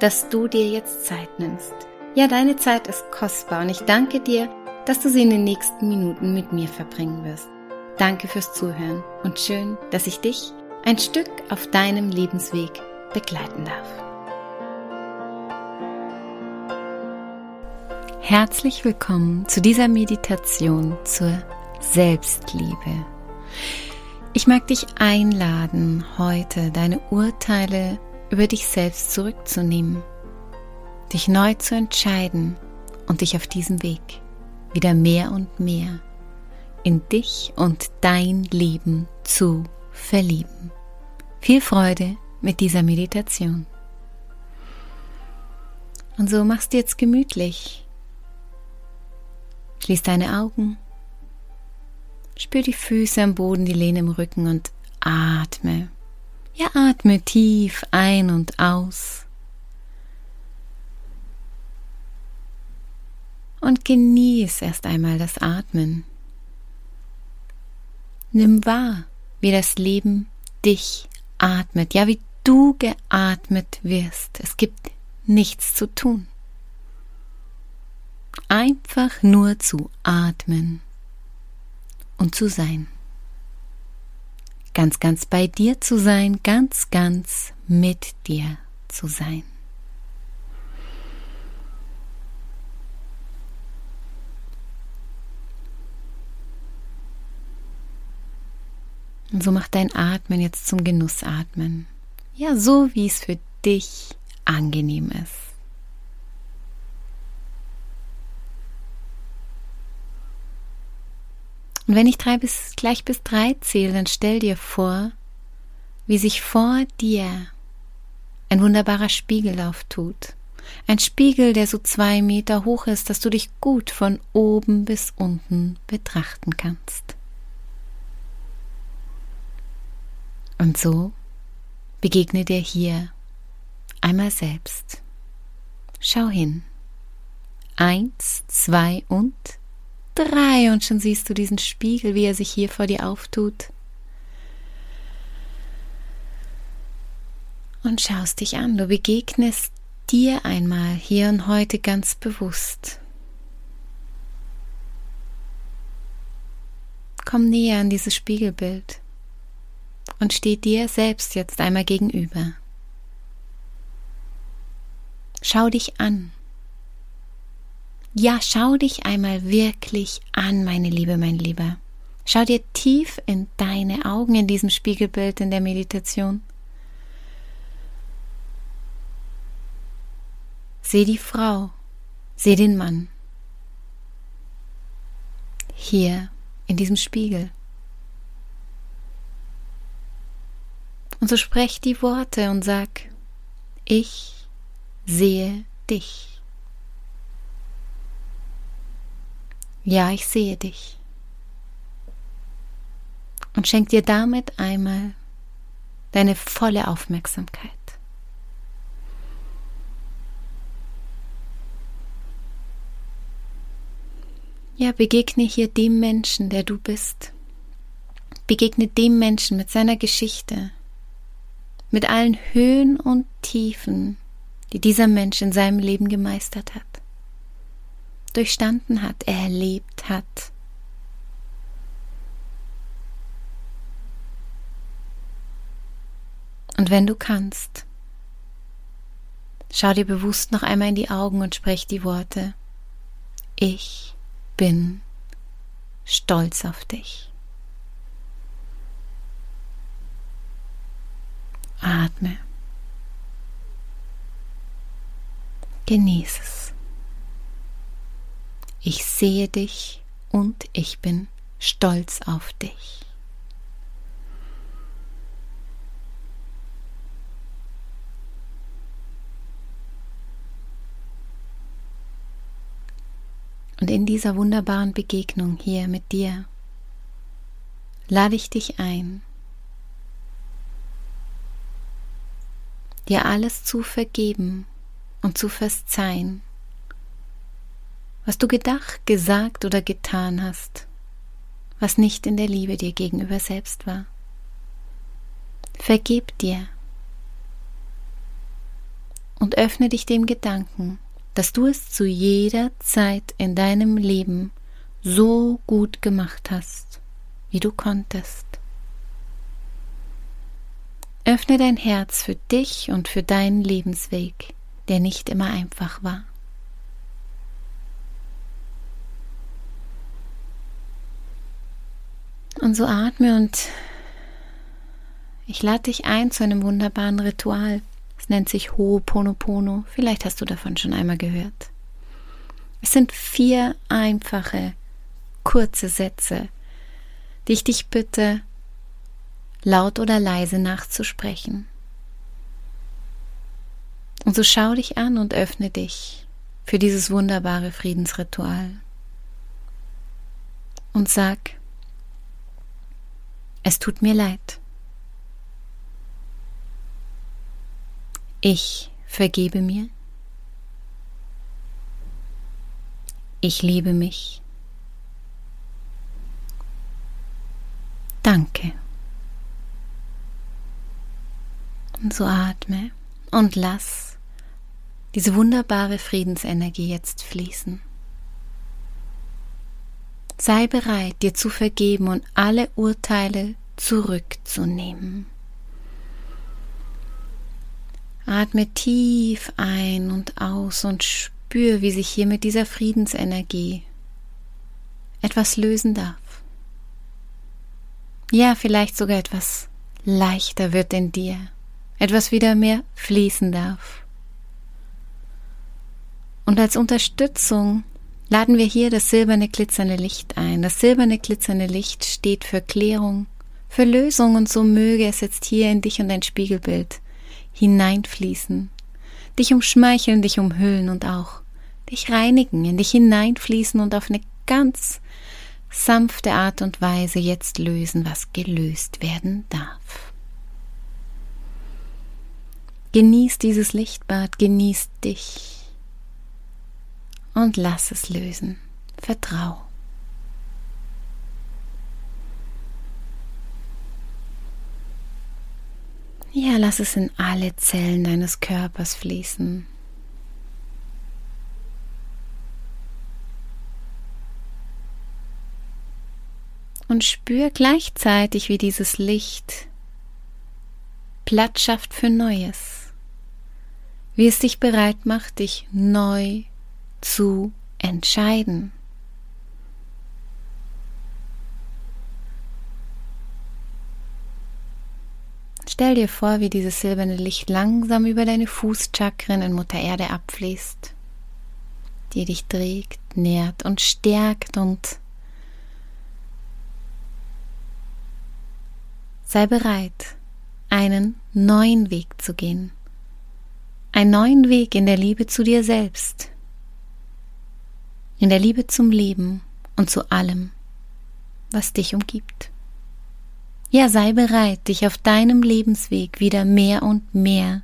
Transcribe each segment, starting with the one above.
dass du dir jetzt Zeit nimmst. Ja, deine Zeit ist kostbar und ich danke dir, dass du sie in den nächsten Minuten mit mir verbringen wirst. Danke fürs Zuhören und schön, dass ich dich ein Stück auf deinem Lebensweg begleiten darf. Herzlich willkommen zu dieser Meditation zur Selbstliebe. Ich mag dich einladen, heute deine Urteile über dich selbst zurückzunehmen, dich neu zu entscheiden und dich auf diesem Weg wieder mehr und mehr in dich und dein Leben zu verlieben. Viel Freude mit dieser Meditation. Und so machst du jetzt gemütlich. Schließ deine Augen, spür die Füße am Boden, die Lehne im Rücken und atme. Ja, atme tief ein und aus. Und genieß erst einmal das Atmen. Nimm wahr, wie das Leben dich atmet, ja, wie du geatmet wirst. Es gibt nichts zu tun. Einfach nur zu atmen und zu sein ganz, ganz bei dir zu sein, ganz, ganz mit dir zu sein. Und so mach dein Atmen jetzt zum Genussatmen. Ja, so wie es für dich angenehm ist. Und wenn ich drei bis, gleich bis drei zähle, dann stell dir vor, wie sich vor dir ein wunderbarer Spiegel auftut. Ein Spiegel, der so zwei Meter hoch ist, dass du dich gut von oben bis unten betrachten kannst. Und so begegne dir hier einmal selbst. Schau hin. Eins, zwei und drei und schon siehst du diesen Spiegel, wie er sich hier vor dir auftut. Und schaust dich an, du begegnest dir einmal hier und heute ganz bewusst. Komm näher an dieses Spiegelbild und steh dir selbst jetzt einmal gegenüber. Schau dich an. Ja, schau dich einmal wirklich an, meine Liebe, mein Lieber. Schau dir tief in deine Augen in diesem Spiegelbild in der Meditation. Seh die Frau, seh den Mann. Hier in diesem Spiegel. Und so sprech die Worte und sag, ich sehe dich. Ja, ich sehe dich. Und schenk dir damit einmal deine volle Aufmerksamkeit. Ja, begegne hier dem Menschen, der du bist. Begegne dem Menschen mit seiner Geschichte, mit allen Höhen und Tiefen, die dieser Mensch in seinem Leben gemeistert hat durchstanden hat, erlebt hat. Und wenn du kannst, schau dir bewusst noch einmal in die Augen und sprech die Worte, ich bin stolz auf dich. Atme. Genieße es. Ich sehe dich und ich bin stolz auf dich. Und in dieser wunderbaren Begegnung hier mit dir lade ich dich ein, dir alles zu vergeben und zu verzeihen, was du gedacht, gesagt oder getan hast, was nicht in der Liebe dir gegenüber selbst war. Vergib dir und öffne dich dem Gedanken, dass du es zu jeder Zeit in deinem Leben so gut gemacht hast, wie du konntest. Öffne dein Herz für dich und für deinen Lebensweg, der nicht immer einfach war. Und so atme und ich lade dich ein zu einem wunderbaren Ritual. Es nennt sich Ho'oponopono. Vielleicht hast du davon schon einmal gehört. Es sind vier einfache, kurze Sätze, die ich dich bitte, laut oder leise nachzusprechen. Und so schau dich an und öffne dich für dieses wunderbare Friedensritual. Und sag, es tut mir leid. Ich vergebe mir. Ich liebe mich. Danke. Und so atme und lass diese wunderbare Friedensenergie jetzt fließen. Sei bereit, dir zu vergeben und alle Urteile zurückzunehmen. Atme tief ein und aus und spür, wie sich hier mit dieser Friedensenergie etwas lösen darf. Ja, vielleicht sogar etwas leichter wird in dir, etwas wieder mehr fließen darf. Und als Unterstützung laden wir hier das silberne glitzernde Licht ein. Das silberne glitzernde Licht steht für Klärung, für Lösung und so möge es jetzt hier in dich und dein Spiegelbild hineinfließen, dich umschmeicheln, dich umhüllen und auch dich reinigen, in dich hineinfließen und auf eine ganz sanfte Art und Weise jetzt lösen, was gelöst werden darf. Genieß dieses Lichtbad, genieß dich und lass es lösen. Vertrau. Ja, lass es in alle Zellen deines Körpers fließen. Und spür gleichzeitig, wie dieses Licht Platz schafft für Neues. Wie es dich bereit macht, dich neu zu entscheiden. Stell dir vor, wie dieses silberne Licht langsam über deine Fußchakren in Mutter Erde abfließt, die dich trägt, nährt und stärkt und sei bereit, einen neuen Weg zu gehen. Einen neuen Weg in der Liebe zu dir selbst, in der Liebe zum Leben und zu allem, was dich umgibt. Ja, sei bereit, dich auf deinem Lebensweg wieder mehr und mehr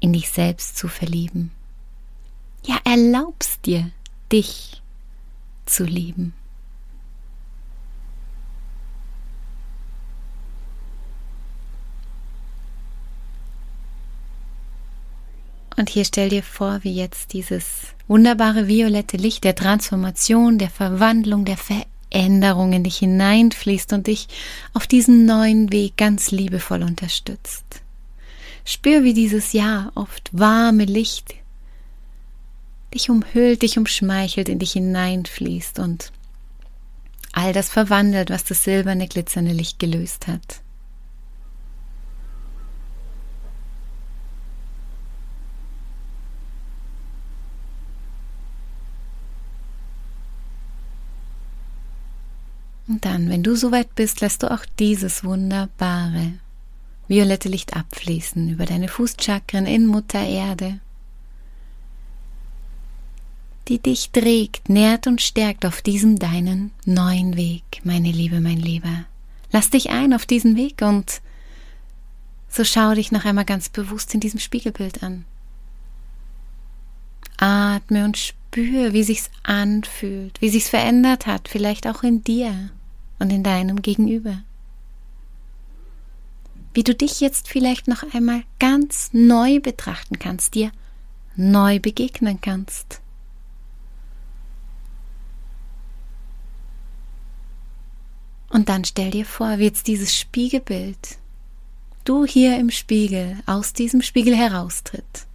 in dich selbst zu verlieben. Ja, erlaubst dir, dich zu lieben. Und hier stell dir vor, wie jetzt dieses wunderbare violette Licht der Transformation, der Verwandlung, der Veränderung Änderung in dich hineinfließt und dich auf diesen neuen Weg ganz liebevoll unterstützt. Spür, wie dieses Ja oft warme Licht dich umhüllt, dich umschmeichelt, in dich hineinfließt und all das verwandelt, was das silberne, glitzernde Licht gelöst hat. Und dann, wenn du soweit bist, lässt du auch dieses wunderbare violette Licht abfließen über deine Fußchakren in Mutter Erde. die dich trägt, nährt und stärkt auf diesem deinen neuen Weg, meine Liebe, mein Lieber. Lass dich ein auf diesen Weg und so schau dich noch einmal ganz bewusst in diesem Spiegelbild an. Atme und spür, wie sich's anfühlt, wie sich's verändert hat, vielleicht auch in dir und in deinem Gegenüber. Wie du dich jetzt vielleicht noch einmal ganz neu betrachten kannst, dir neu begegnen kannst. Und dann stell dir vor, wie jetzt dieses Spiegelbild, du hier im Spiegel, aus diesem Spiegel heraustritt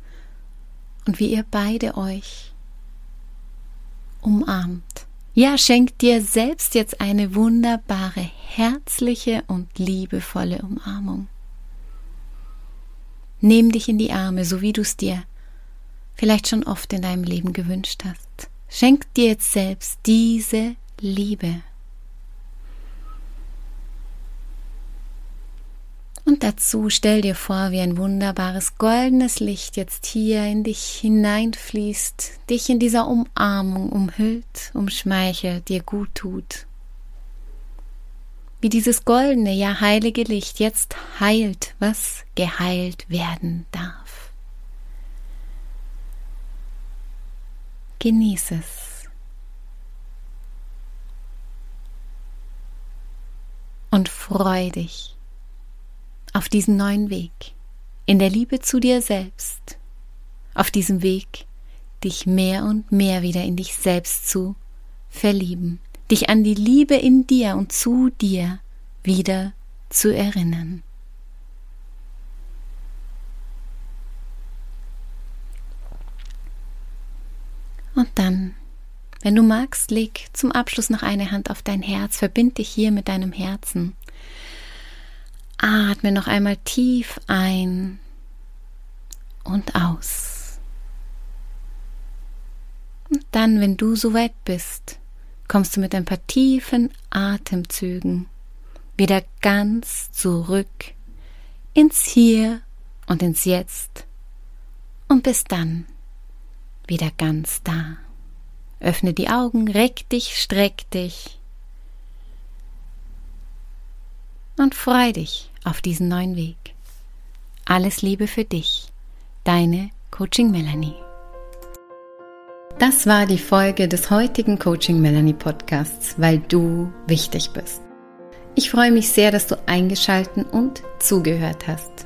und wie ihr beide euch umarmt. Ja, schenkt dir selbst jetzt eine wunderbare, herzliche und liebevolle Umarmung. Nimm dich in die Arme, so wie du es dir vielleicht schon oft in deinem Leben gewünscht hast. Schenk dir jetzt selbst diese Liebe. Und dazu stell dir vor, wie ein wunderbares goldenes Licht jetzt hier in dich hineinfließt, dich in dieser Umarmung umhüllt, umschmeichelt, dir gut tut. Wie dieses goldene, ja heilige Licht jetzt heilt, was geheilt werden darf. Genieß es. Und freu dich auf diesen neuen Weg, in der Liebe zu dir selbst, auf diesem Weg, dich mehr und mehr wieder in dich selbst zu verlieben, dich an die Liebe in dir und zu dir wieder zu erinnern. Und dann, wenn du magst, leg zum Abschluss noch eine Hand auf dein Herz, verbind dich hier mit deinem Herzen Atme noch einmal tief ein und aus. Und dann, wenn du soweit bist, kommst du mit ein paar tiefen Atemzügen wieder ganz zurück ins Hier und ins Jetzt und bis dann wieder ganz da. Öffne die Augen, reck dich, streck dich und freu dich auf diesen neuen Weg. Alles Liebe für dich, deine Coaching Melanie. Das war die Folge des heutigen Coaching Melanie Podcasts, weil du wichtig bist. Ich freue mich sehr, dass du eingeschalten und zugehört hast.